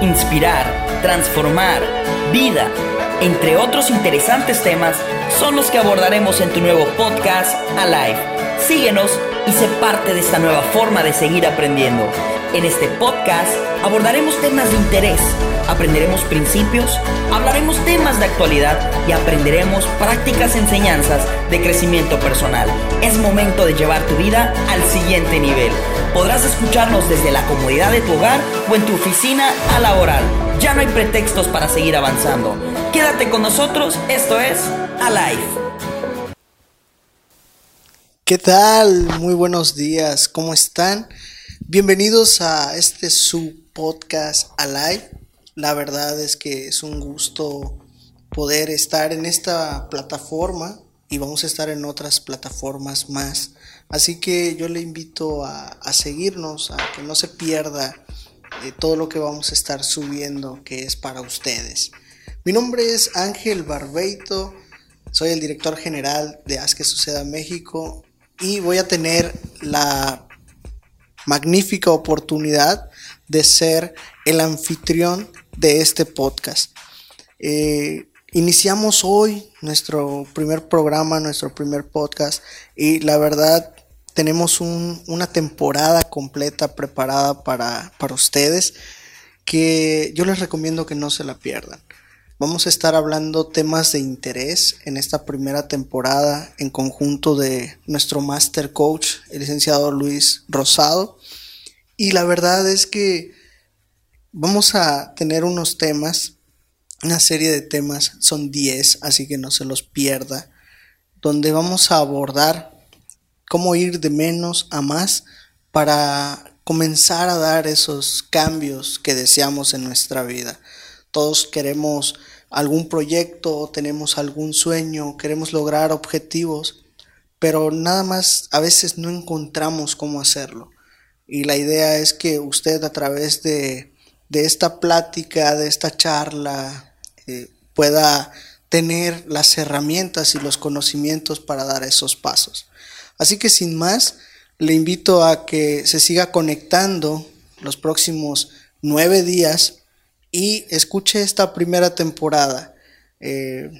inspirar, transformar, vida, entre otros interesantes temas, son los que abordaremos en tu nuevo podcast Alive. Síguenos y sé parte de esta nueva forma de seguir aprendiendo. En este podcast abordaremos temas de interés, aprenderemos principios, hablaremos temas de actualidad y aprenderemos prácticas enseñanzas de crecimiento personal. Es momento de llevar tu vida al siguiente nivel. Podrás escucharnos desde la comodidad de tu hogar o en tu oficina a laboral. Ya no hay pretextos para seguir avanzando. Quédate con nosotros, esto es Alive. ¿Qué tal? Muy buenos días, ¿cómo están? Bienvenidos a este su podcast Alive. La verdad es que es un gusto poder estar en esta plataforma y vamos a estar en otras plataformas más. Así que yo le invito a, seguirnos, a que no se pierda de todo lo que vamos a estar subiendo que es para ustedes. Mi nombre es Ángel Barbeito, soy el director general de Haz que Suceda México y voy a tener la magnífica oportunidad de ser el anfitrión de este podcast. Eh, iniciamos hoy nuestro primer programa, nuestro primer podcast y la verdad tenemos una temporada completa preparada para, para ustedes que yo les recomiendo que no se la pierdan. Vamos a estar hablando temas de interés en esta primera temporada en conjunto de nuestro master coach, el licenciado Luis Rosado. Y la verdad es que vamos a tener unos temas, una serie de temas, son 10, así que no se los pierda, donde vamos a abordar cómo ir de menos a más para comenzar a dar esos cambios que deseamos en nuestra vida. Todos queremos algún proyecto, tenemos algún sueño, queremos lograr objetivos, pero nada más a veces no encontramos cómo hacerlo. Y la idea es que usted a través de, esta plática, de esta charla, eh, pueda tener las herramientas y los conocimientos para dar esos pasos. Así que sin más, le invito a que se siga conectando los próximos nueve días y escuche esta primera temporada. Eh,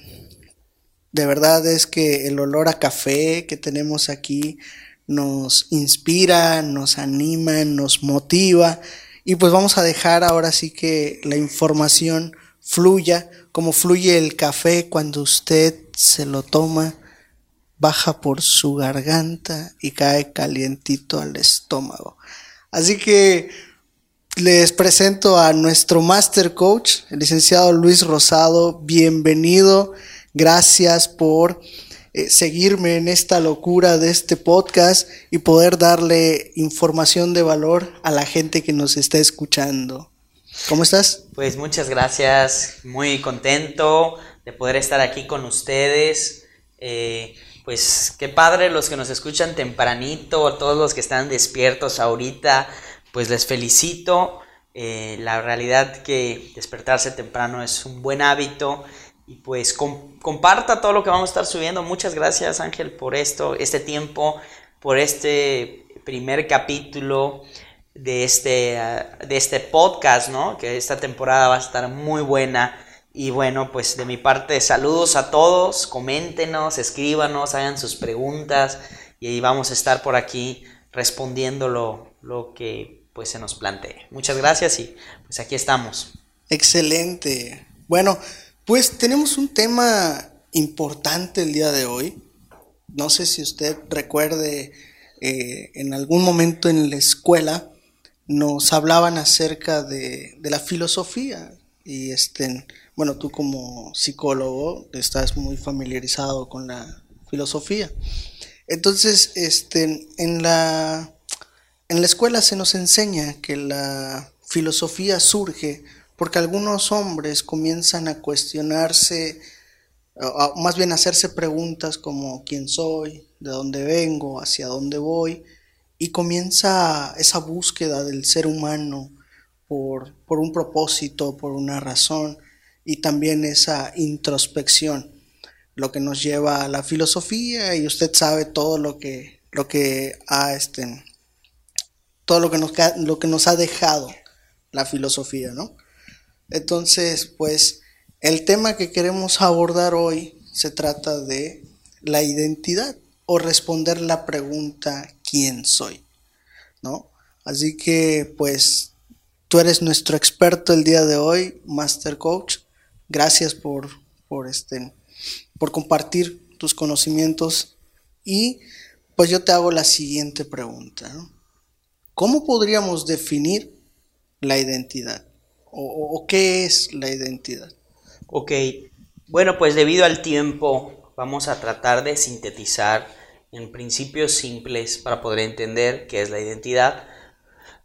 de verdad es que el olor a café que tenemos aquí nos inspira, nos anima, nos motiva y pues vamos a dejar ahora sí que la información fluya como fluye el café cuando usted se lo toma, baja por su garganta y cae calientito al estómago. Así que les presento a nuestro master coach, el licenciado Luis Rosado. Bienvenido. Gracias por eh, seguirme en esta locura de este podcast y poder darle información de valor a la gente que nos está escuchando. ¿Cómo estás? Pues muchas gracias, muy contento de poder estar aquí con ustedes. Eh, pues qué padre los que nos escuchan tempranito, todos los que están despiertos ahorita, pues les felicito. Eh, la realidad que despertarse temprano es un buen hábito y pues comparta todo lo que vamos a estar subiendo. Muchas gracias Ángel por esto, este tiempo, por este primer capítulo de este, de este podcast, ¿no? Que esta temporada va a estar muy buena. Y bueno, pues de mi parte, saludos a todos, coméntenos, escríbanos, hagan sus preguntas y vamos a estar por aquí respondiendo lo, lo que pues se nos plantee. Muchas gracias y pues aquí estamos. Excelente. Bueno, pues tenemos un tema importante el día de hoy. No sé si usted recuerde, eh, en algún momento en la escuela nos hablaban acerca de, la filosofía. Y este, bueno, tú como psicólogo estás muy familiarizado con la filosofía. Entonces, este, en la, en la escuela se nos enseña que la filosofía surge porque algunos hombres comienzan a cuestionarse, más bien a hacerse preguntas como quién soy, de dónde vengo, hacia dónde voy, y comienza esa búsqueda del ser humano por, por un propósito, por una razón, y también esa introspección, lo que nos lleva a la filosofía, y usted sabe todo lo que, lo que ha, este, todo lo que nos, lo que nos ha dejado la filosofía, ¿no? Entonces, pues el tema que queremos abordar hoy se trata de la identidad o responder la pregunta ¿quién soy? ¿No? Así que pues tú eres nuestro experto el día de hoy, Master Coach. Gracias por, por, este, por compartir tus conocimientos y pues yo te hago la siguiente pregunta. ¿Cómo podríamos definir la identidad? ¿O, qué es la identidad? Ok, bueno, pues debido al tiempo vamos a tratar de sintetizar en principios simples para poder entender qué es la identidad.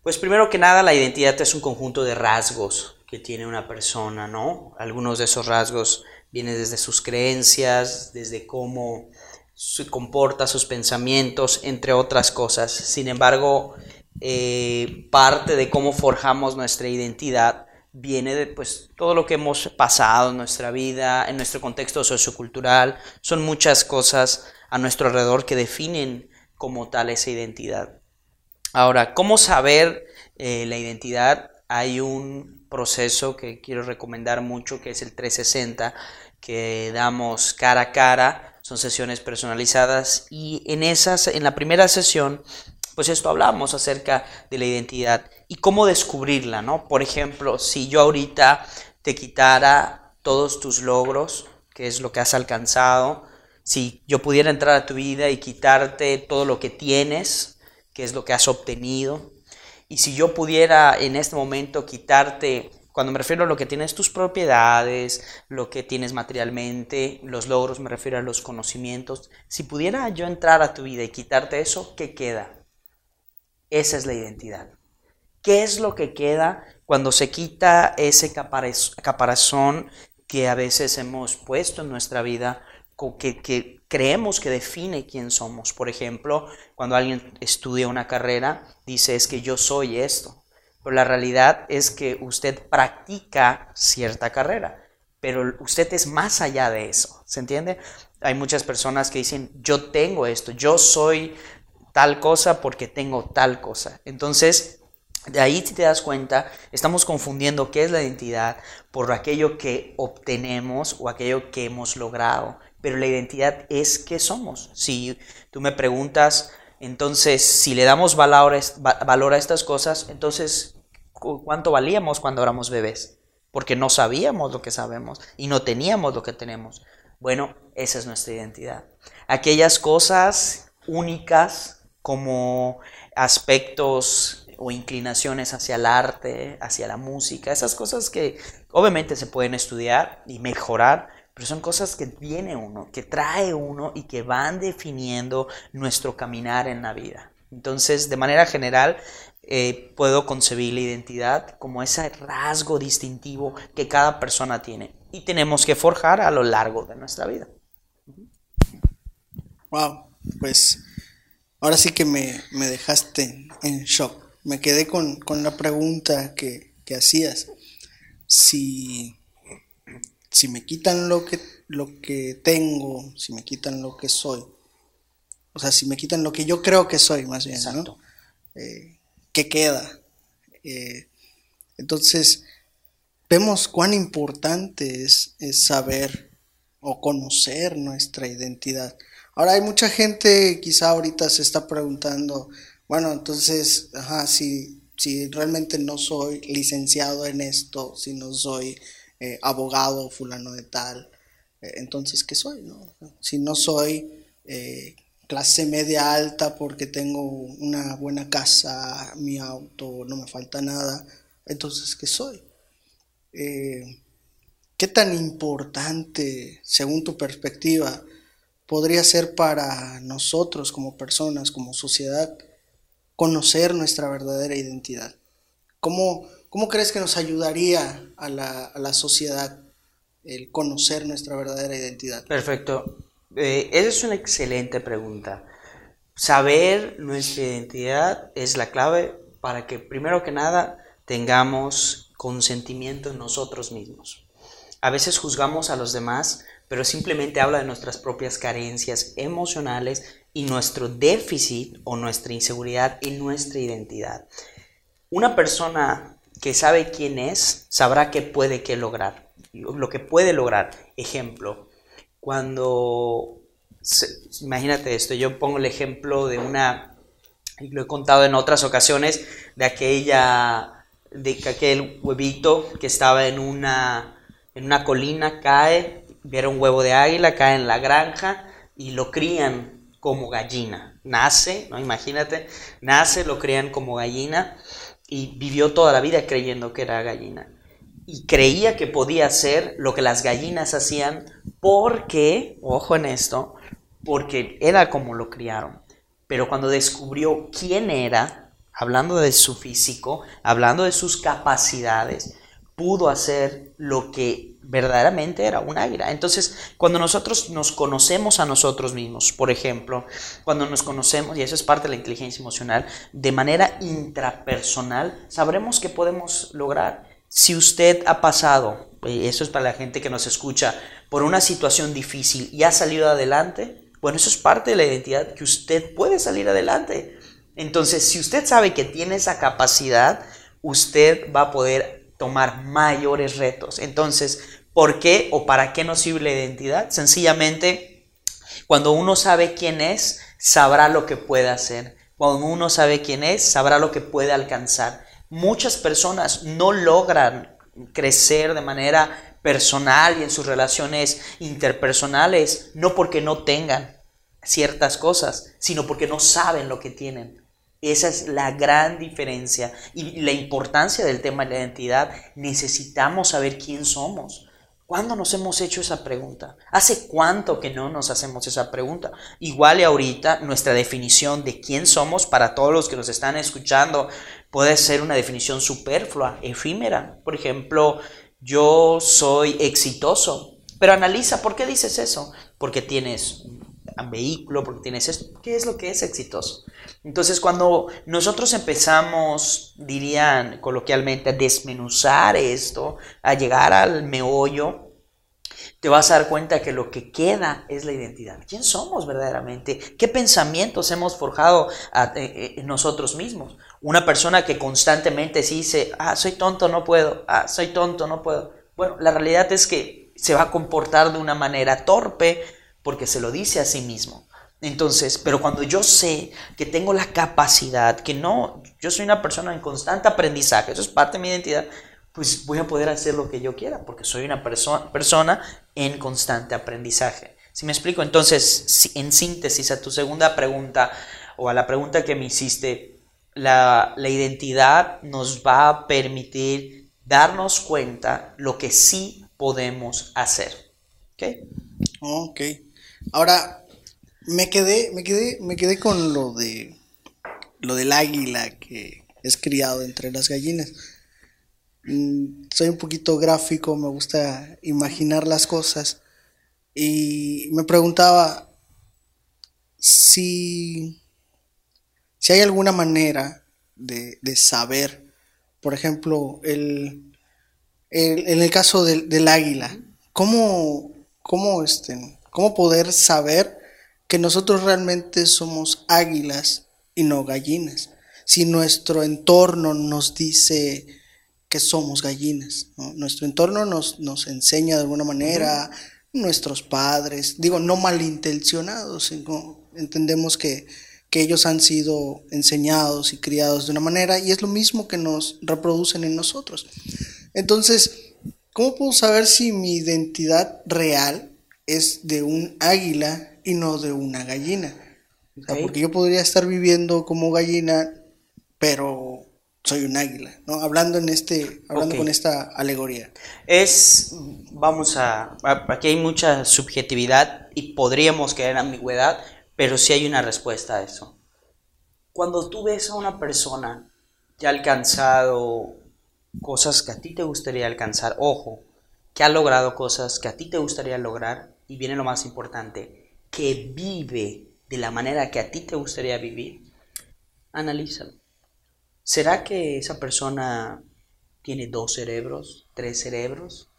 Pues primero que nada, la identidad es un conjunto de rasgos que tiene una persona, ¿no? Algunos de esos rasgos vienen desde sus creencias, desde cómo se comporta, sus pensamientos, entre otras cosas. Sin embargo, eh, parte de cómo forjamos nuestra identidad viene de pues, todo lo que hemos pasado en nuestra vida, en nuestro contexto sociocultural. Son muchas cosas a nuestro alrededor que definen como tal esa identidad. Ahora, ¿cómo saber eh, la identidad? Hay un proceso que quiero recomendar mucho, que es el 360, que damos cara a cara son sesiones personalizadas y en esas, en la primera sesión, pues esto hablamos acerca de la identidad y cómo descubrirla, ¿no? Por ejemplo, si yo ahorita te quitara todos tus logros, que es lo que has alcanzado, si yo pudiera entrar a tu vida y quitarte todo lo que tienes, que es lo que has obtenido, y si yo pudiera en este momento quitarte cuando me refiero a lo que tienes tus propiedades, lo que tienes materialmente, los logros, me refiero a los conocimientos. Si pudiera yo entrar a tu vida y quitarte eso, ¿qué queda? Esa es la identidad. ¿Qué es lo que queda cuando se quita ese caparazón que a veces hemos puesto en nuestra vida, que, creemos que define quién somos? Por ejemplo, cuando alguien estudia una carrera, dice es que yo soy esto pero la realidad es que usted practica cierta carrera, pero usted es más allá de eso, ¿se entiende? Hay muchas personas que dicen, yo tengo esto, yo soy tal cosa porque tengo tal cosa. Entonces, de ahí si te das cuenta, estamos confundiendo qué es la identidad por aquello que obtenemos o aquello que hemos logrado. Pero la identidad es qué somos. Si tú me preguntas, entonces, si le damos valor a, estas cosas, entonces, ¿cuánto valíamos cuando éramos bebés? Porque no sabíamos lo que sabemos y no teníamos lo que tenemos. Bueno, esa es nuestra identidad. Aquellas cosas únicas como aspectos o inclinaciones hacia el arte, hacia la música, esas cosas que obviamente se pueden estudiar y mejorar, pero son cosas que viene uno, que trae uno y que van definiendo nuestro caminar en la vida. Entonces, de manera general, eh, puedo concebir la identidad como ese rasgo distintivo que cada persona tiene y tenemos que forjar a lo largo de nuestra vida. Wow, pues ahora sí que me, dejaste en shock. Me quedé con, la pregunta que, que hacías. Si si me quitan lo que, lo que tengo, si me quitan lo que soy, o sea, si me quitan lo que yo creo que soy, más bien, ¿no? Eh, ¿Qué queda? Eh, entonces, vemos cuán importante es, saber o conocer nuestra identidad. Ahora hay mucha gente, quizá ahorita se está preguntando, bueno, entonces, ajá, si, si realmente no soy licenciado en esto, si no soy eh, abogado fulano de tal, eh, entonces, ¿qué soy? No? Si no soy eh, clase media alta porque tengo una buena casa, mi auto, no me falta nada, entonces, ¿qué soy? ¿Qué tan importante, según tu perspectiva, podría ser para nosotros como personas, como sociedad, conocer nuestra verdadera identidad? ¿Cómo, ¿Cómo crees que nos ayudaría a la, sociedad el conocer nuestra verdadera identidad? Perfecto. Eh, esa es una excelente pregunta. Saber nuestra identidad es la clave para que primero que nada tengamos consentimiento en nosotros mismos. A veces juzgamos a los demás, pero simplemente habla de nuestras propias carencias emocionales y nuestro déficit o nuestra inseguridad en nuestra identidad. Una persona que sabe quién es, sabrá qué puede que lograr, lo que puede lograr. Ejemplo, cuando, imagínate esto, yo pongo el ejemplo de una, lo he contado en otras ocasiones, de aquella, de aquel huevito que estaba en una, en una colina, cae, viera un huevo de águila, cae en la granja y lo crían como gallina. Nace, ¿no? Imagínate, nace, lo crían como gallina y vivió toda la vida creyendo que era gallina. Y creía que podía hacer lo que las gallinas hacían porque, ojo en esto, porque era como lo criaron. Pero cuando descubrió quién era, hablando de su físico, hablando de sus capacidades, pudo hacer lo que verdaderamente era un águila. Entonces, cuando nosotros nos conocemos a nosotros mismos, por ejemplo, cuando nos conocemos, y eso es parte de la inteligencia emocional, de manera intrapersonal, sabremos que podemos lograr. Si usted ha pasado, y eso es para la gente que nos escucha, por una situación difícil y ha salido adelante, bueno, eso es parte de la identidad, que usted puede salir adelante. Entonces, si usted sabe que tiene esa capacidad, usted va a poder tomar mayores retos. Entonces, ¿por qué o para qué nos sirve la identidad? Sencillamente, cuando uno sabe quién es, sabrá lo que puede hacer. Cuando uno sabe quién es, sabrá lo que puede alcanzar. Muchas personas no logran crecer de manera personal y en sus relaciones interpersonales, no porque no tengan ciertas cosas, sino porque no saben lo que tienen. Esa es la gran diferencia y la importancia del tema de la identidad. Necesitamos saber quién somos. ¿Cuándo nos hemos hecho esa pregunta? ¿Hace cuánto que no nos hacemos esa pregunta? Igual y ahorita nuestra definición de quién somos para todos los que nos están escuchando puede ser una definición superflua, efímera. Por ejemplo, yo soy exitoso. Pero analiza, ¿por qué dices eso? Porque tienes vehículo, porque tienes esto. ¿Qué es lo que es exitoso? Entonces, cuando nosotros empezamos, dirían coloquialmente, a desmenuzar esto, a llegar al meollo, te vas a dar cuenta que lo que queda es la identidad. ¿Quién somos verdaderamente? ¿Qué pensamientos hemos forjado a, eh, eh, nosotros mismos? Una persona que constantemente se dice, ah, soy tonto, no puedo, ah, soy tonto, no puedo. Bueno, la realidad es que se va a comportar de una manera torpe porque se lo dice a sí mismo. Entonces, pero cuando yo sé que tengo la capacidad, que no, yo soy una persona en constante aprendizaje, eso es parte de mi identidad, pues voy a poder hacer lo que yo quiera, porque soy una persona en constante aprendizaje. Si me explico, entonces, en síntesis a tu segunda pregunta o a la pregunta que me hiciste, la, la identidad nos va a permitir darnos cuenta lo que sí podemos hacer. ¿Ok? Ok. Ahora, me quedé, me quedé, me quedé con lo de lo del águila que es criado entre las gallinas. Mm, soy un poquito gráfico, me gusta imaginar las cosas. Y me preguntaba si, si hay alguna manera de, saber, por ejemplo, el, en el caso del, del águila, ¿cómo, cómo, este, cómo poder saber que nosotros realmente somos águilas y no gallinas. Si nuestro entorno nos dice que somos gallinas, nuestro entorno nos, nos enseña de alguna manera, nuestros padres, digo, no malintencionados, entendemos que, que ellos han sido enseñados y criados de una manera y es lo mismo que nos reproducen en nosotros. Entonces, ¿cómo puedo saber si mi identidad real es de un águila y no de una gallina. porque yo podría estar viviendo como gallina, pero soy un águila, ¿no? Hablando en este, hablando con esta alegoría. Es, vamos a, aquí hay mucha subjetividad y podríamos creer ambigüedad, pero sí hay una respuesta a eso. Cuando tú ves a una persona que ha alcanzado cosas que a ti te gustaría alcanzar, ojo, que ha logrado cosas que a ti te gustaría lograr, y viene lo más importante, que vive de la manera que a ti te gustaría vivir, analízalo. ¿Será que esa persona tiene dos cerebros, tres cerebros?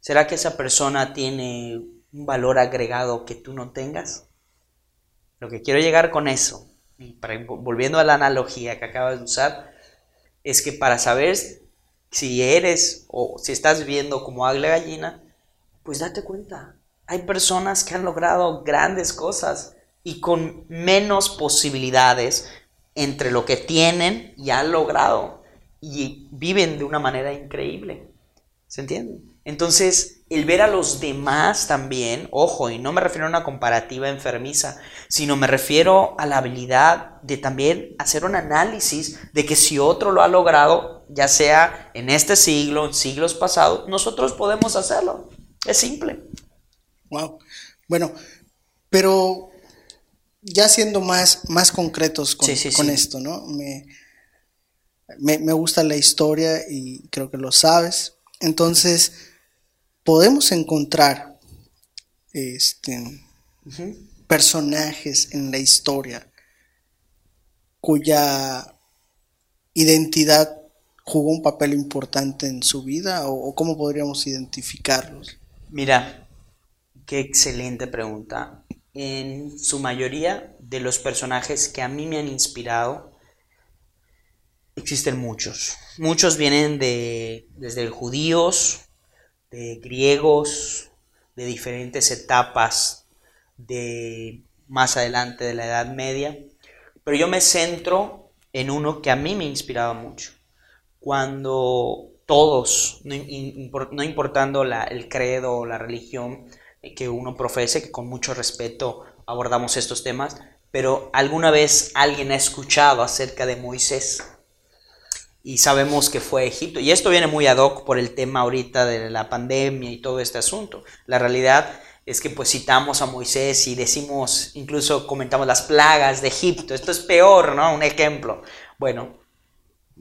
¿Será que esa persona tiene un valor agregado que tú no tengas? Lo que quiero llegar con eso, volviendo a la analogía que acabas de usar, es que para saber Si eres o si estás viendo como águila gallina, pues date cuenta. Hay personas que han logrado grandes cosas y con menos posibilidades entre lo que tienen y han logrado y viven de una manera increíble. ¿Se entiende? Entonces, el ver a los demás también, ojo, y no me refiero a una comparativa enfermiza, sino me refiero a la habilidad de también hacer un análisis de que si otro lo ha logrado, ya sea en este siglo, en siglos pasados, nosotros podemos hacerlo. Es simple. Wow. Bueno, pero ya siendo más, más concretos con, con esto, ¿no? Me, me, me gusta la historia y creo que lo sabes. Entonces, podemos encontrar este, personajes en la historia cuya identidad jugó un papel importante en su vida o, cómo podríamos identificarlos? Mira, qué excelente pregunta. En su mayoría de los personajes que a mí me han inspirado, existen muchos. Muchos vienen de desde judíos, de griegos, de diferentes etapas de más adelante de la Edad Media, pero yo me centro en uno que a mí me ha inspirado mucho. Cuando todos, no, importando el credo o la religión que uno profese, que con mucho respeto abordamos estos temas, pero alguna vez alguien ha escuchado acerca de Moisés y sabemos que fue Egipto. Y esto viene muy ad hoc por el tema ahorita de la pandemia y todo este asunto. La realidad es que pues citamos a Moisés y decimos, incluso comentamos las plagas de Egipto. Esto es peor, ¿no? Un ejemplo. Bueno,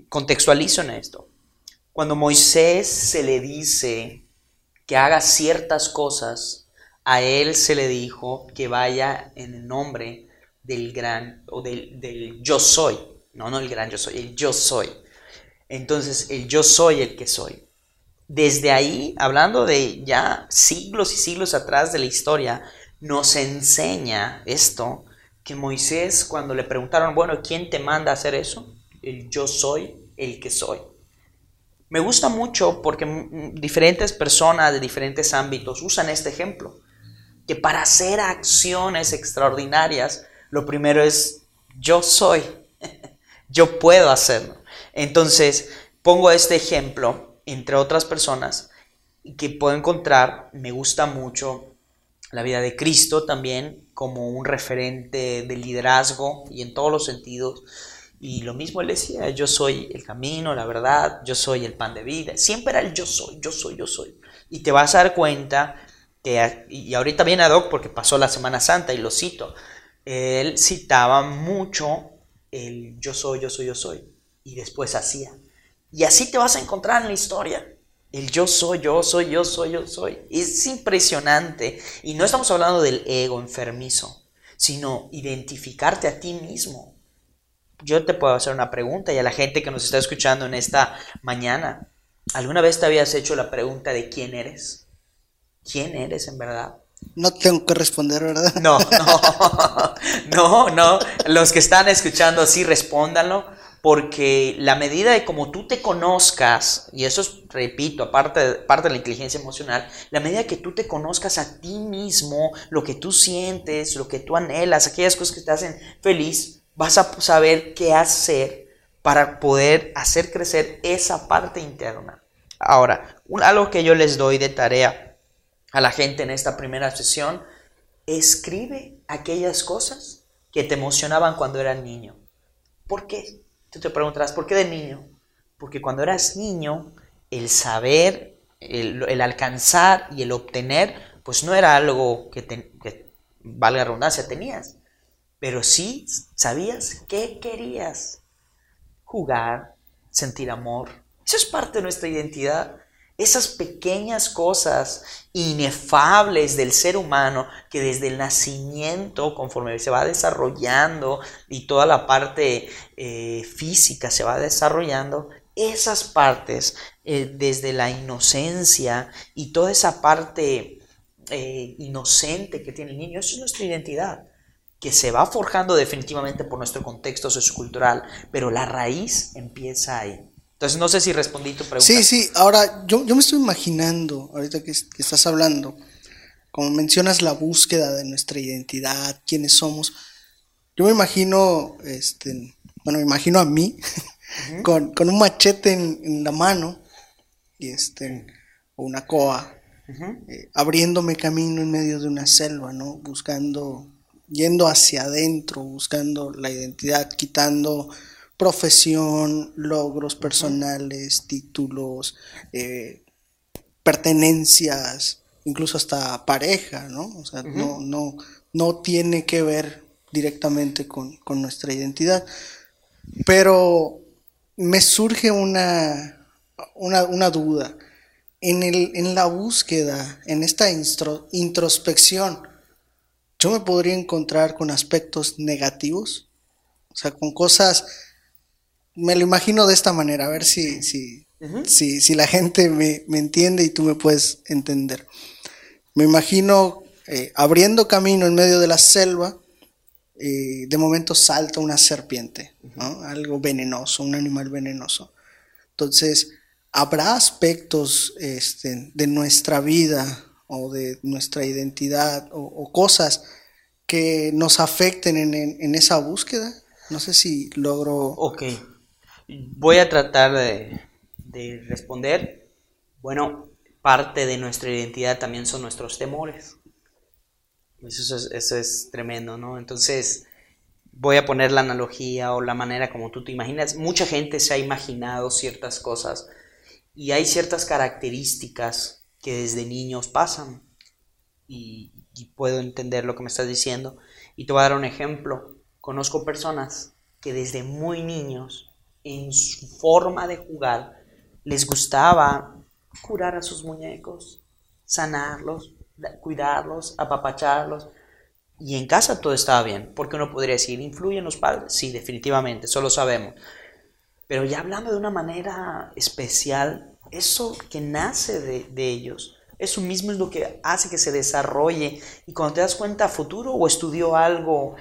contextualizo en esto. Cuando Moisés se le dice que haga ciertas cosas, a él se le dijo que vaya en el nombre del gran, o del, del yo soy. No, no el gran yo soy, el yo soy. Entonces, el yo soy el que soy. Desde ahí, hablando de ya siglos y siglos atrás de la historia, nos enseña esto, que Moisés cuando le preguntaron, bueno, ¿quién te manda a hacer eso? El yo soy el que soy. Me gusta mucho porque diferentes personas de diferentes ámbitos usan este ejemplo, que para hacer acciones extraordinarias, lo primero es yo soy, yo puedo hacerlo. Entonces, pongo este ejemplo, entre otras personas, que puedo encontrar, me gusta mucho la vida de Cristo también como un referente de liderazgo y en todos los sentidos. Y lo mismo él decía, yo soy el camino, la verdad, yo soy el pan de vida. Siempre era el yo soy, yo soy, yo soy. Y te vas a dar cuenta y ahorita viene ad hoc porque pasó la Semana Santa y lo cito, él citaba mucho el yo soy, yo soy, yo soy y después hacía. Y así te vas a encontrar en la historia. El yo soy, yo soy, yo soy, yo soy. Es impresionante. Y no estamos hablando del ego enfermizo, sino identificarte a ti mismo. Yo te puedo hacer una pregunta y a la gente que nos está escuchando en esta mañana. ¿Alguna vez te habías hecho la pregunta de quién eres? ¿Quién eres en verdad? No tengo que responder, ¿verdad? No, no, no, no. Los que están escuchando, sí, respóndanlo porque la medida de como tú te conozcas, y eso es, repito, aparte parte de la inteligencia emocional, la medida que tú te conozcas a ti mismo, lo que tú sientes, lo que tú anhelas, aquellas cosas que te hacen feliz, vas a saber qué hacer para poder hacer crecer esa parte interna. Ahora, algo que yo les doy de tarea a la gente en esta primera sesión, escribe aquellas cosas que te emocionaban cuando eras niño. ¿Por qué? Tú te preguntarás, ¿por qué de niño? Porque cuando eras niño, el saber, el, alcanzar y el obtener, pues no era algo que, que, valga redundancia, tenías. Pero sí sabías qué querías. Jugar, sentir amor. Eso es parte de nuestra identidad esas pequeñas cosas inefables del ser humano que desde el nacimiento, conforme se va desarrollando y toda la parte eh, física se va desarrollando, esas partes eh, desde la inocencia y toda esa parte eh, inocente que tiene el niño, eso es nuestra identidad que se va forjando definitivamente por nuestro contexto sociocultural, pero la raíz empieza ahí. Entonces no sé si respondí tu pregunta. Sí, sí, ahora yo, yo me estoy imaginando, ahorita que, que estás hablando, como mencionas la búsqueda de nuestra identidad, quiénes somos, yo me imagino, este, bueno, me imagino a mí con, con, un machete en, en, la mano y este, o una coa, eh, abriéndome camino en medio de una selva, ¿no? Buscando, yendo hacia adentro, buscando la identidad, quitando profesión, logros personales, títulos, eh, pertenencias, incluso hasta pareja, ¿no? O sea, no, no, no tiene que ver directamente con, con, nuestra identidad. Pero me surge una, una, una duda. En, el, en la búsqueda, en esta introspección, yo me podría encontrar con aspectos negativos, o sea, con cosas me lo imagino de esta manera, a ver si, si, si, si la gente me, me, entiende y tú me puedes entender. Me imagino eh, abriendo camino en medio de la selva, eh, de momento salta una serpiente, ¿no? algo venenoso, un animal venenoso. Entonces, habrá aspectos este, de nuestra vida o de nuestra identidad o, o cosas que nos afecten en, en, en, esa búsqueda. No sé si logro... Ok. Voy a tratar de, de, responder. Bueno, parte de nuestra identidad también son nuestros temores. Eso es, eso es tremendo, ¿no? Entonces, voy a poner la analogía o la manera como tú te imaginas. Mucha gente se ha imaginado ciertas cosas y hay ciertas características que desde niños pasan. Y, y puedo entender lo que me estás diciendo. Y te voy a dar un ejemplo. Conozco personas que desde muy niños en su forma de jugar, les gustaba curar a sus muñecos, sanarlos, cuidarlos, apapacharlos. Y en casa todo estaba bien, porque uno podría decir, ¿influyen los padres? Sí, definitivamente, eso lo sabemos. Pero ya hablando de una manera especial, eso que nace de, de ellos, eso mismo es lo que hace que se desarrolle. Y cuando te das cuenta futuro o estudió algo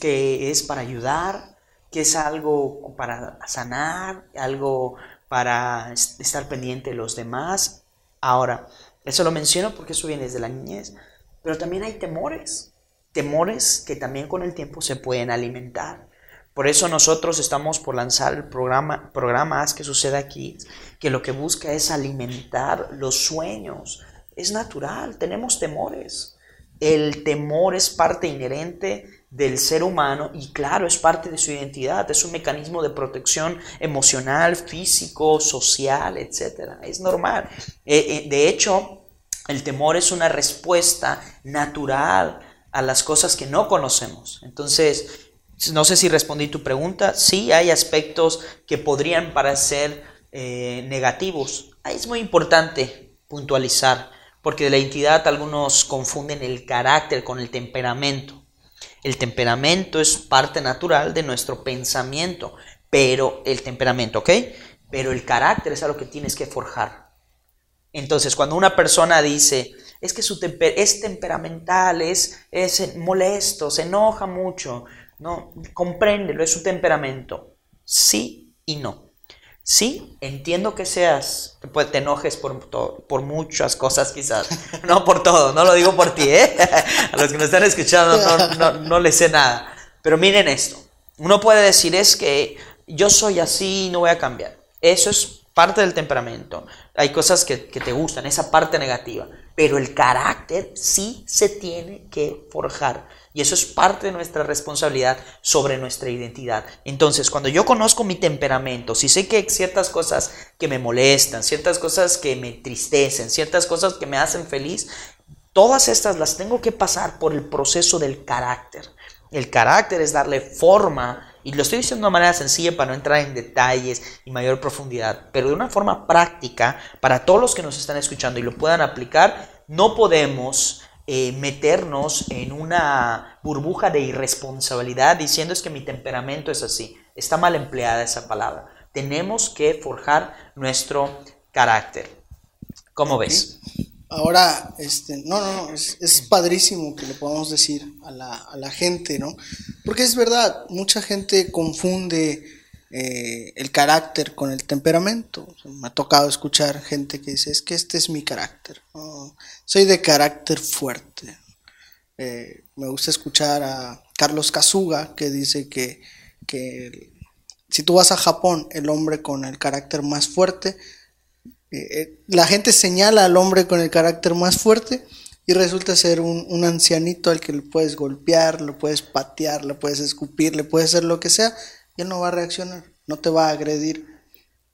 que es para ayudar, que es algo para sanar, algo para estar pendiente de los demás. Ahora, eso lo menciono porque eso viene desde la niñez, pero también hay temores, temores que también con el tiempo se pueden alimentar. Por eso nosotros estamos por lanzar el programa, programas que sucede aquí, que lo que busca es alimentar los sueños. Es natural, tenemos temores. El temor es parte inherente del ser humano y claro, es parte de su identidad, es un mecanismo de protección emocional, físico, social, etc. Es normal. Eh, eh, de hecho, el temor es una respuesta natural a las cosas que no conocemos. Entonces, no sé si respondí tu pregunta. Sí, hay aspectos que podrían parecer eh, negativos. Es muy importante puntualizar, porque de la identidad algunos confunden el carácter con el temperamento. El temperamento es parte natural de nuestro pensamiento, pero el temperamento, ¿ok? Pero el carácter es algo que tienes que forjar. Entonces, cuando una persona dice, es que su es temperamental, es, es molesto, se enoja mucho, no, compréndelo, es su temperamento. Sí y no. Sí, entiendo que seas, que te enojes por, por muchas cosas quizás, no por todo, no lo digo por ti, ¿eh? a los que me están escuchando no, no, no les sé nada, pero miren esto, uno puede decir es que yo soy así y no voy a cambiar, eso es parte del temperamento, hay cosas que, que te gustan, esa parte negativa, pero el carácter sí se tiene que forjar. Y eso es parte de nuestra responsabilidad sobre nuestra identidad. Entonces, cuando yo conozco mi temperamento, si sé que hay ciertas cosas que me molestan, ciertas cosas que me tristecen, ciertas cosas que me hacen feliz, todas estas las tengo que pasar por el proceso del carácter. El carácter es darle forma, y lo estoy diciendo de una manera sencilla para no entrar en detalles y mayor profundidad, pero de una forma práctica para todos los que nos están escuchando y lo puedan aplicar, no podemos eh, meternos en una burbuja de irresponsabilidad diciendo es que mi temperamento es así. Está mal empleada esa palabra. Tenemos que forjar nuestro carácter. ¿Cómo ves? Ahora, este, no, no, no, es, es padrísimo que le podamos decir a la, a la, gente, ¿no? Porque es verdad, mucha gente confunde eh, el carácter con el temperamento. me ha tocado escuchar gente que dice, es que este es mi carácter. soy de carácter fuerte. Eh, me gusta escuchar a Carlos Kazuga que dice que, que, si tú vas a Japón, el hombre con el carácter más fuerte, eh, la gente señala al hombre con el carácter más fuerte y resulta ser un, un, ancianito al que le puedes golpear, lo puedes patear, le puedes escupir, le puedes hacer lo que sea, y él no va a reaccionar, no te va a agredir.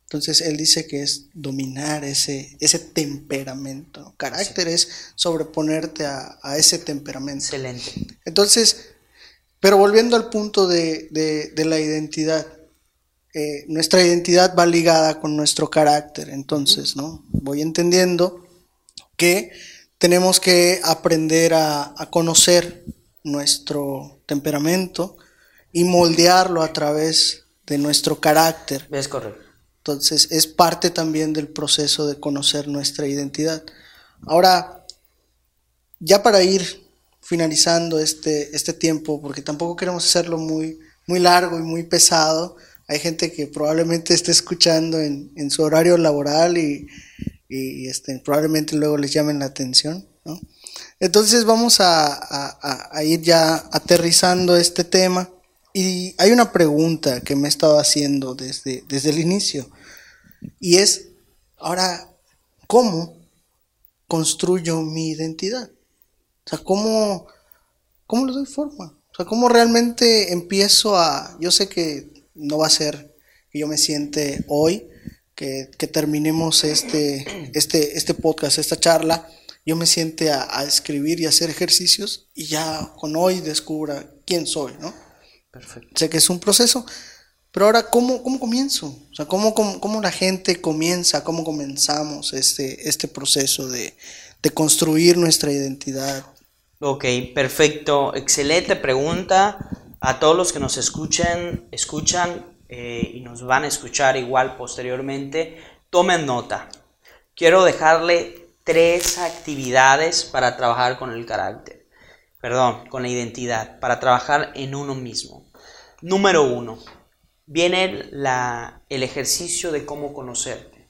Entonces él dice que es dominar ese, ese temperamento. Carácter es sobreponerte a, ese temperamento. Excelente. Entonces, pero volviendo al punto de, de, la identidad, eh, nuestra identidad va ligada con nuestro carácter. Entonces, ¿no? Voy entendiendo que tenemos que aprender a, a conocer nuestro temperamento, y moldearlo a través de nuestro carácter. Es correcto. Entonces es parte también del proceso de conocer nuestra identidad. Ahora, ya para ir finalizando este, este tiempo, porque tampoco queremos hacerlo muy, muy largo y muy pesado, hay gente que probablemente esté escuchando en, en su horario laboral y, y este, probablemente luego les llamen la atención. ¿no? Entonces vamos a, a, a ir ya aterrizando este tema y hay una pregunta que me he estado haciendo desde, desde el inicio. Y es, ahora, ¿cómo construyo mi identidad? O sea, ¿cómo, cómo le doy forma? O sea, ¿cómo realmente empiezo a... Yo sé que no va a ser que yo me siente hoy, que, que terminemos este, este, este podcast, esta charla, yo me siente a, a escribir y hacer ejercicios y ya con hoy descubra quién soy, ¿no? Perfecto. Sé que es un proceso, pero ahora, ¿cómo, cómo comienzo? O sea, ¿cómo, cómo, la gente comienza, cómo comenzamos este, este proceso de, de construir nuestra identidad? Ok, perfecto. Excelente pregunta. A todos los que nos escuchan, escuchan eh, y nos van a escuchar igual posteriormente, tomen nota. Quiero dejarle tres actividades para trabajar con el carácter. Perdón, con la identidad, para trabajar en uno mismo. Número uno, viene el ejercicio de cómo conocerte.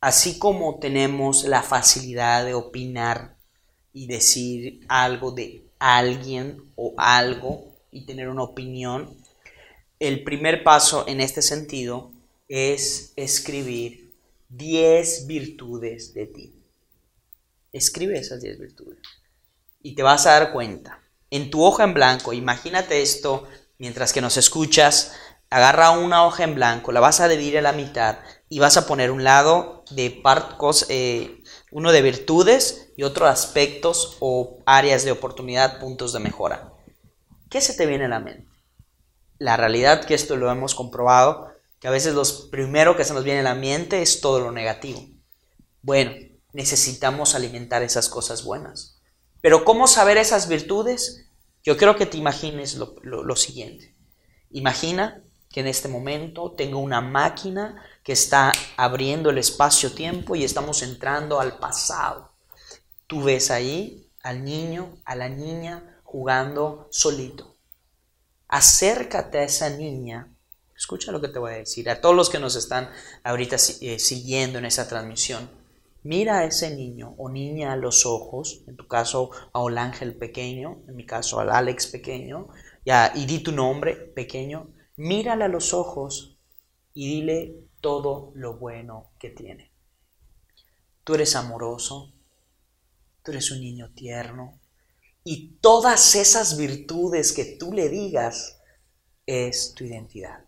Así como tenemos la facilidad de opinar y decir algo de alguien o algo y tener una opinión, el primer paso en este sentido es escribir 10 virtudes de ti. Escribe esas 10 virtudes y te vas a dar cuenta. En tu hoja en blanco, imagínate esto mientras que nos escuchas, agarra una hoja en blanco, la vas a dividir a la mitad y vas a poner un lado de partos, eh, uno de virtudes y otro aspectos o áreas de oportunidad, puntos de mejora. ¿Qué se te viene a la mente? La realidad que esto lo hemos comprobado, que a veces lo primero que se nos viene a la mente es todo lo negativo. Bueno, necesitamos alimentar esas cosas buenas. Pero ¿cómo saber esas virtudes? Yo creo que te imagines lo, siguiente. Imagina que en este momento tengo una máquina que está abriendo el espacio-tiempo y estamos entrando al pasado. Tú ves ahí al niño, a la niña jugando solito. Acércate a esa niña. Escucha lo que te voy a decir. A todos los que nos están ahorita eh, siguiendo en esa transmisión. Mira a ese niño o niña a los ojos, en tu caso a un ángel pequeño, en mi caso al Alex pequeño, y di tu nombre pequeño, mírale a los ojos y dile todo lo bueno que tiene. Tú eres amoroso, tú eres un niño tierno, y todas esas virtudes que tú le digas es tu identidad.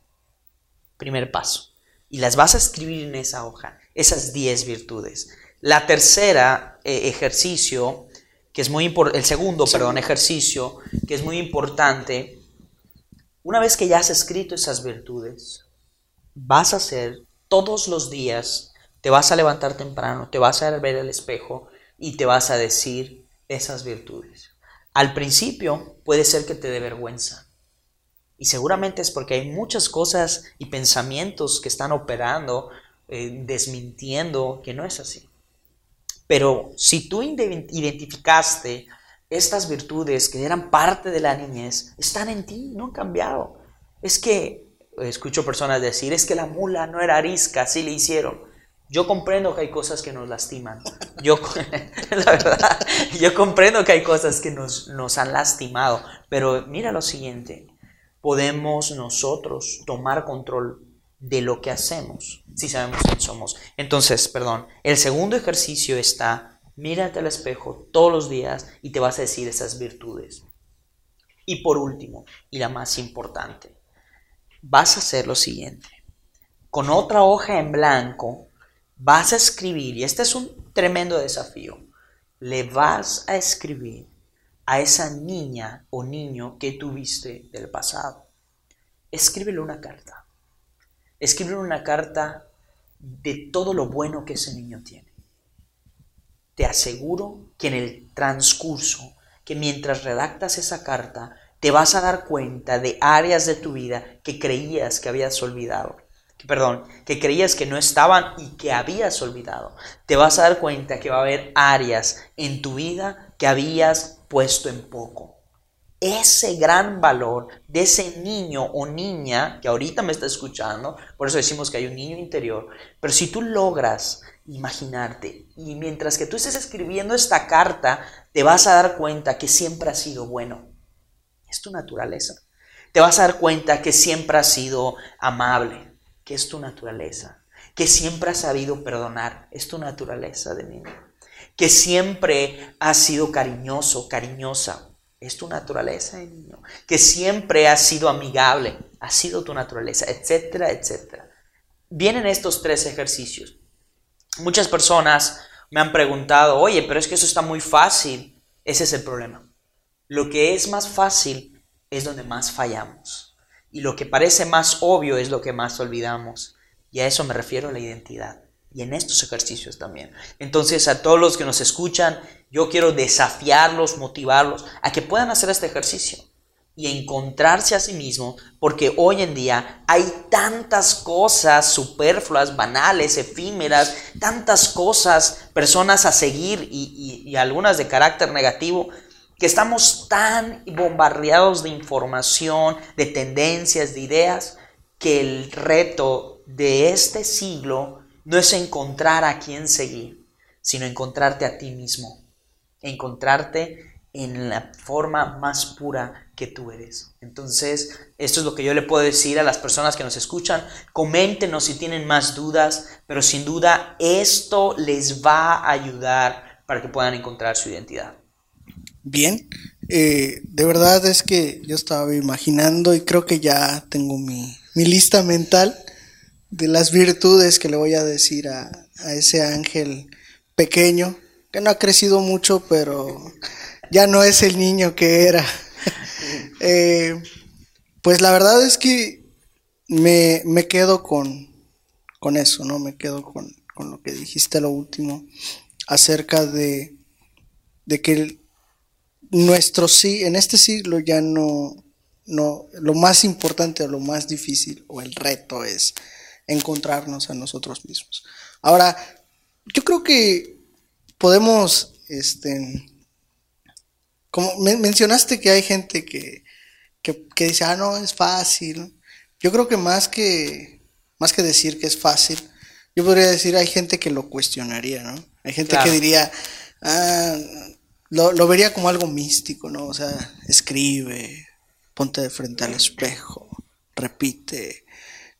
Primer paso. Y las vas a escribir en esa hoja, esas 10 virtudes. La tercera eh, ejercicio, que es muy importante, el segundo, perdón, ejercicio, que es muy importante, una vez que ya has escrito esas virtudes, vas a hacer todos los días, te vas a levantar temprano, te vas a ver al espejo y te vas a decir esas virtudes. Al principio puede ser que te dé vergüenza. Y seguramente es porque hay muchas cosas y pensamientos que están operando, eh, desmintiendo que no es así. Pero si tú identificaste estas virtudes que eran parte de la niñez, están en ti, no han cambiado. Es que escucho personas decir, es que la mula no era arisca, así le hicieron. Yo comprendo que hay cosas que nos lastiman. Yo, comprendo que hay cosas que nos han lastimado. Pero mira lo siguiente, podemos nosotros tomar control de lo que hacemos si sabemos quién somos. Entonces, perdón, el segundo ejercicio está, mírate al espejo todos los días y te vas a decir esas virtudes. Y por último, y la más importante, vas a hacer lo siguiente. Con otra hoja en blanco, vas a escribir, y este es un tremendo desafío, le vas a escribir a esa niña o niño que tuviste del pasado. Escríbele una carta. Escríbele una carta de todo lo bueno que ese niño tiene. Te aseguro que en el transcurso, que mientras redactas esa carta, te vas a dar cuenta de áreas de tu vida que creías que habías olvidado. Que, perdón, que creías que no estaban y que habías olvidado. Te vas a dar cuenta que va a haber áreas en tu vida que habías puesto en poco. Ese gran valor de ese niño o niña que ahorita me está escuchando, por eso decimos que hay un niño interior, pero si tú logras imaginarte y mientras que tú estés escribiendo esta carta, te vas a dar cuenta que siempre ha sido bueno. Es tu naturaleza. Te vas a dar cuenta que siempre has sido amable, que es tu naturaleza. Que siempre has sabido perdonar, es tu naturaleza de niño. Que siempre has sido cariñoso, cariñosa, es tu naturaleza de niño. Que siempre has sido amigable, ha sido tu naturaleza, etcétera, etcétera. Vienen estos tres ejercicios. Muchas personas me han preguntado, oye, pero es que eso está muy fácil. Ese es el problema. Lo que es más fácil es donde más fallamos. Y lo que parece más obvio es lo que más olvidamos. Y a eso me refiero a la identidad. Y en estos ejercicios también. Entonces a todos los que nos escuchan, yo quiero desafiarlos, motivarlos a que puedan hacer este ejercicio y encontrarse a sí mismos, porque hoy en día hay tantas cosas superfluas, banales, efímeras, tantas cosas, personas a seguir y, y algunas de carácter negativo, que estamos tan bombardeados de información, de tendencias, de ideas, que el reto de este siglo no es encontrar a quién seguir, sino encontrarte a ti mismo, encontrarte en la forma más pura que tú eres. Entonces, esto es lo que yo le puedo decir a las personas que nos escuchan. Coméntenos si tienen más dudas, pero sin duda esto les va a ayudar para que puedan encontrar su identidad bien. Eh, de verdad es que yo estaba imaginando y creo que ya tengo mi, lista mental de las virtudes que le voy a decir a, ese ángel pequeño, que no ha crecido mucho, pero ya no es el niño que era. Eh, pues la verdad es que me, quedo con, con, eso, ¿no? Me quedo con, con, lo que dijiste lo último acerca de, de que nuestro sí, en este siglo ya no, no, lo más importante o lo más difícil o el reto es encontrarnos a nosotros mismos. Ahora, yo creo que podemos, este, como mencionaste que hay gente que, que, dice, ah, no, es fácil. Yo creo que más que, más que decir que es fácil, yo podría decir, hay gente que lo cuestionaría, ¿no? Hay gente que diría, ah, lo, vería como algo místico, ¿no? O sea, escribe, ponte de frente al espejo, repite.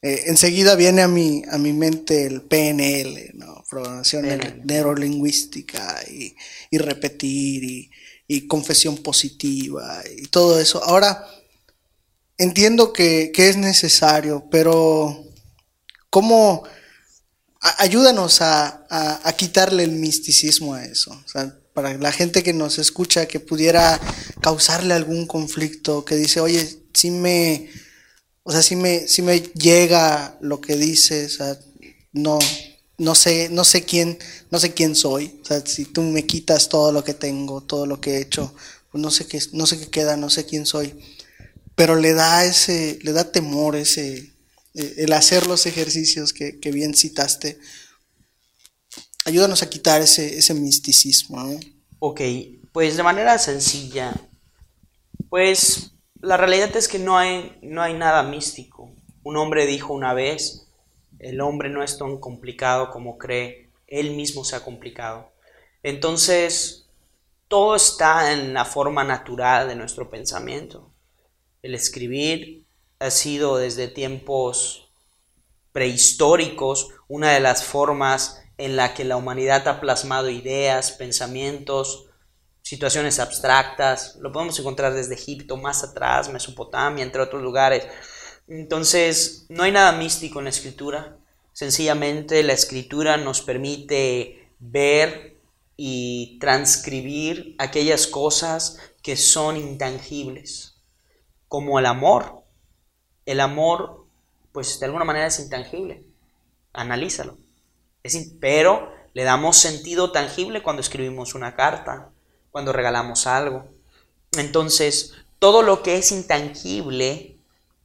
Eh, enseguida viene a mi, a mi mente el PNL, ¿no? Programación neurolingüística y, y repetir y, y, confesión positiva y todo eso. Ahora, entiendo que, que es necesario, pero ¿cómo? ayúdanos a, a, a, quitarle el misticismo a eso. O sea, para la gente que nos escucha que pudiera causarle algún conflicto, que dice, oye, si me, o sea, si me, me llega lo que dices, no, no sé, no sé quién, no sé quién soy, o sea, si tú me quitas todo lo que tengo, todo lo que he hecho, pues no sé qué, no sé qué queda, no sé quién soy, pero le da ese, le da temor ese, eh, el hacer los ejercicios que, que bien citaste, ayúdanos a quitar ese, ese misticismo. ¿no? Ok, pues de manera sencilla, pues la realidad es que no hay, no hay nada místico. Un hombre dijo una vez, el hombre no es tan complicado como cree, él mismo se ha complicado. Entonces, todo está en la forma natural de nuestro pensamiento. El escribir ha sido desde tiempos prehistóricos una de las formas en la que la humanidad ha plasmado ideas, pensamientos, situaciones abstractas. Lo podemos encontrar desde Egipto, más atrás, Mesopotamia, entre otros lugares. Entonces, no hay nada místico en la escritura. Sencillamente la escritura nos permite ver y transcribir aquellas cosas que son intangibles, como el amor. El amor, pues de alguna manera es intangible. Analízalo. Es, pero le damos sentido tangible cuando escribimos una carta, cuando regalamos algo. Entonces, todo lo que es intangible,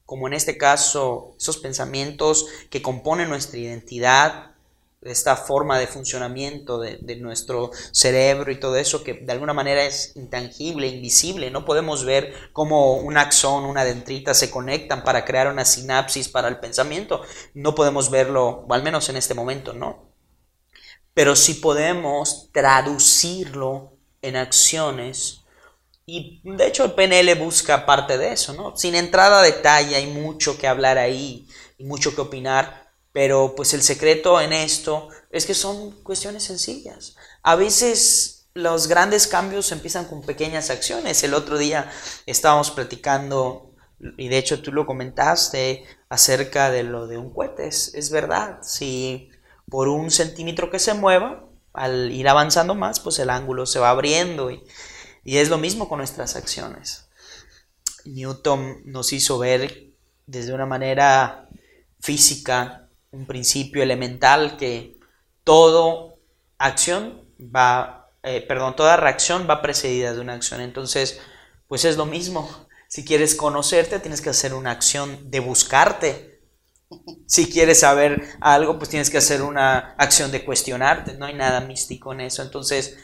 como en este caso esos pensamientos que componen nuestra identidad, esta forma de funcionamiento de, nuestro cerebro y todo eso que de alguna manera es intangible, invisible. No podemos ver cómo un axón, una dendrita se conectan para crear una sinapsis para el pensamiento. No podemos verlo, o al menos en este momento, ¿no? Pero sí podemos traducirlo en acciones. Y de hecho el PNL busca parte de eso, ¿no? Sin entrada a detalle, hay mucho que hablar ahí y mucho que opinar, pero pues el secreto en esto es que son cuestiones sencillas. A veces los grandes cambios empiezan con pequeñas acciones. El otro día estábamos platicando, y de hecho tú lo comentaste, acerca de lo de un cohete. Es verdad, si por un centímetro que se mueva, al ir avanzando más, pues el ángulo se va abriendo y, es lo mismo con nuestras acciones. Newton nos hizo ver desde una manera física, un principio elemental que toda acción va, eh, perdón, toda reacción va precedida de una acción. Entonces, pues es lo mismo. Si quieres conocerte, tienes que hacer una acción de buscarte, si quieres saber algo, pues tienes que hacer una acción de cuestionarte, no hay nada místico en eso. Entonces,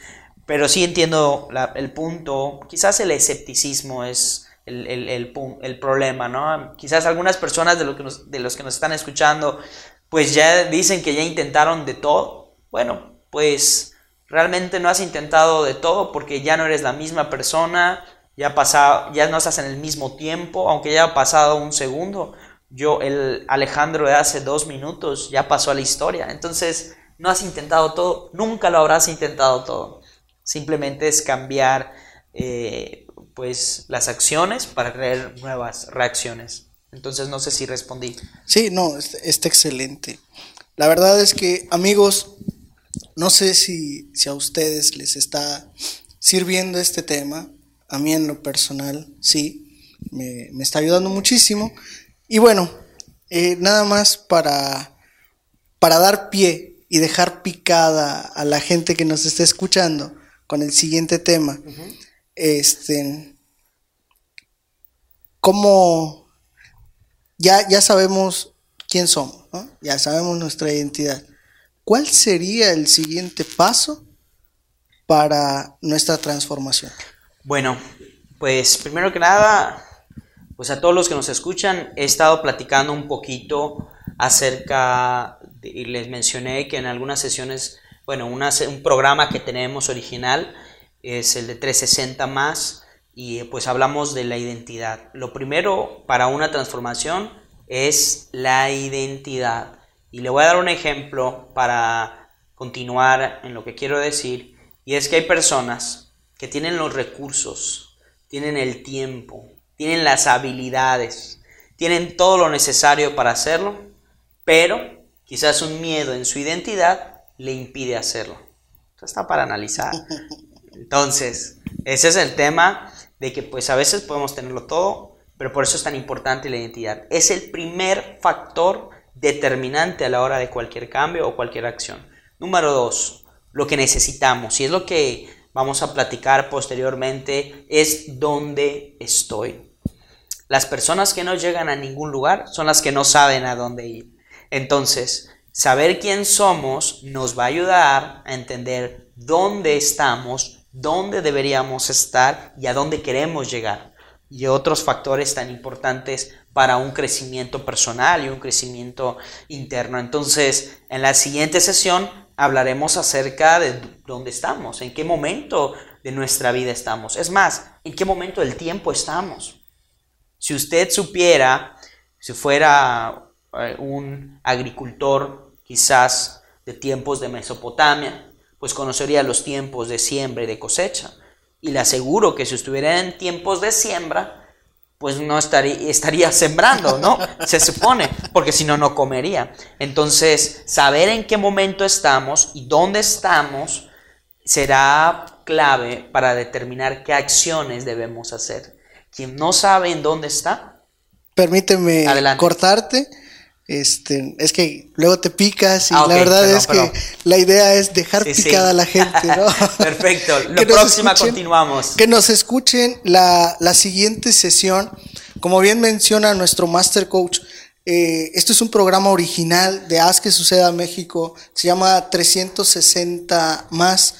pero sí entiendo el punto, quizás el escepticismo es el, problema, ¿no? Quizás algunas personas de, de los que nos están escuchando, pues ya dicen que ya intentaron de todo. Bueno, pues realmente no has intentado de todo porque ya no eres la misma persona, ya, pasado, ya no estás en el mismo tiempo, aunque ya ha pasado un segundo yo, el Alejandro de hace dos minutos ya pasó a la historia. Entonces, no has intentado todo, nunca lo habrás intentado todo. Simplemente es cambiar eh, pues las acciones para crear nuevas reacciones. Entonces, no sé si respondí. Sí, no, está excelente. La verdad es que, amigos, no sé si, si a ustedes les está sirviendo este tema. A mí en lo personal, sí, me, me está ayudando muchísimo. Y bueno, eh, nada más para, para dar pie y dejar picada a la gente que nos está escuchando con el siguiente tema. Este, como ya, ya sabemos quién somos, ya sabemos nuestra identidad. ¿Cuál sería el siguiente paso para nuestra transformación? Bueno, pues primero que nada, pues a todos los que nos escuchan, he estado platicando un poquito acerca, y les mencioné que en algunas sesiones, bueno, un programa que tenemos original es el de 360 más, y pues hablamos de la identidad. Lo primero para una transformación es la identidad. Y le voy a dar un ejemplo para continuar en lo que quiero decir, y es que hay personas que tienen los recursos, tienen el tiempo, tienen las habilidades, tienen todo lo necesario para hacerlo, pero quizás un miedo en su identidad le impide hacerlo. Esto está para analizar. Entonces, ese es el tema de que pues a veces podemos tenerlo todo, pero por eso es tan importante la identidad. Es el primer factor determinante a la hora de cualquier cambio o cualquier acción. Número dos, lo que necesitamos, y es lo que vamos a platicar posteriormente, es dónde estoy. Las personas que no llegan a ningún lugar son las que no saben a dónde ir. Entonces, saber quién somos nos va a ayudar a entender dónde estamos, dónde deberíamos estar y a dónde queremos llegar. y otros factores tan importantes para un crecimiento personal y un crecimiento interno. Entonces, en la siguiente sesión hablaremos acerca de dónde estamos, en qué momento de nuestra vida estamos. Es más, en qué momento del tiempo estamos. Si usted supiera, si fuera eh, un agricultor quizás de tiempos de Mesopotamia, pues conocería los tiempos de siembra y de cosecha. Y le aseguro que si estuviera en tiempos de siembra, pues no estaría, estaría sembrando, ¿no? Se supone, porque si no, no comería. Entonces, saber en qué momento estamos y dónde estamos será clave para determinar qué acciones debemos hacer. Quien no sabe en dónde está. Permíteme cortarte. Este, es que luego te picas y ah, la verdad es que la idea es dejar picada a la gente, ¿no? Perfecto. La próxima continuamos. Que nos escuchen la, la, siguiente sesión. Como bien menciona nuestro Master Coach, eh, esto es un programa original de Haz que suceda México. Se llama 360 más.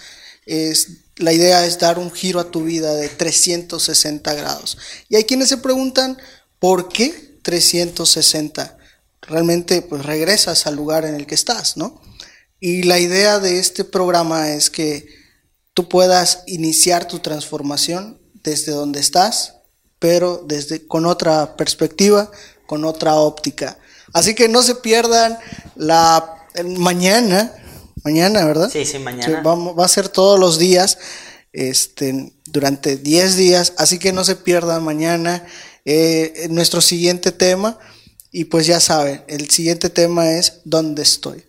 Es, la idea es dar un giro a tu vida de 360 grados. Y hay quienes se preguntan, ¿por qué 360? Realmente pues regresas al lugar en el que estás, ¿no? Y la idea de este programa es que tú puedas iniciar tu transformación desde donde estás, pero desde con otra perspectiva, con otra óptica. Así que no se pierdan la mañana Mañana, ¿verdad? Sí, sí, mañana. va a ser todos los días, este, durante 10 días, así que no se pierdan mañana eh, nuestro siguiente tema. Y pues ya saben, el siguiente tema es ¿dónde estoy?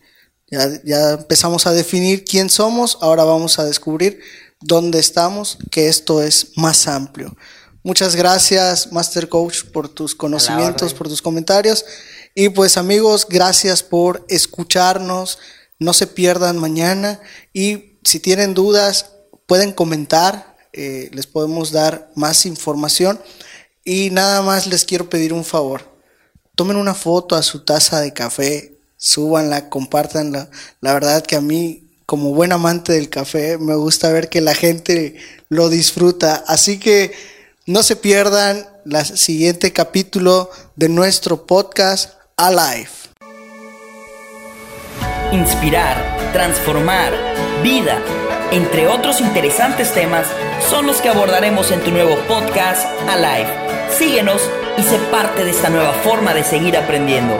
Ya, ya empezamos a definir quién somos, ahora vamos a descubrir dónde estamos, que esto es más amplio. Muchas gracias, Master Coach, por tus conocimientos, por tus comentarios. Y pues amigos, gracias por escucharnos no se pierdan mañana y si tienen dudas pueden comentar, eh, les podemos dar más información y nada más les quiero pedir un favor. Tomen una foto a su taza de café, súbanla, compártanla. La verdad que a mí, como buen amante del café, me gusta ver que la gente lo disfruta. Así que no se pierdan el siguiente capítulo de nuestro podcast Alive inspirar, transformar, vida, entre otros interesantes temas, son los que abordaremos en tu nuevo podcast Alive. Síguenos y sé parte de esta nueva forma de seguir aprendiendo.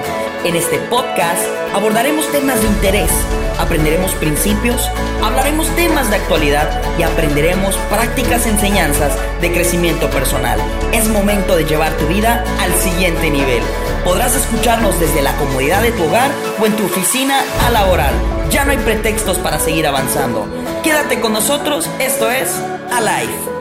En este podcast abordaremos temas de interés, aprenderemos principios, hablaremos temas de actualidad y aprenderemos prácticas enseñanzas de crecimiento personal. Es momento de llevar tu vida al siguiente nivel. Podrás escucharnos desde la comodidad de tu hogar o en tu oficina a laboral. Ya no hay pretextos para seguir avanzando. Quédate con nosotros, esto es Alive.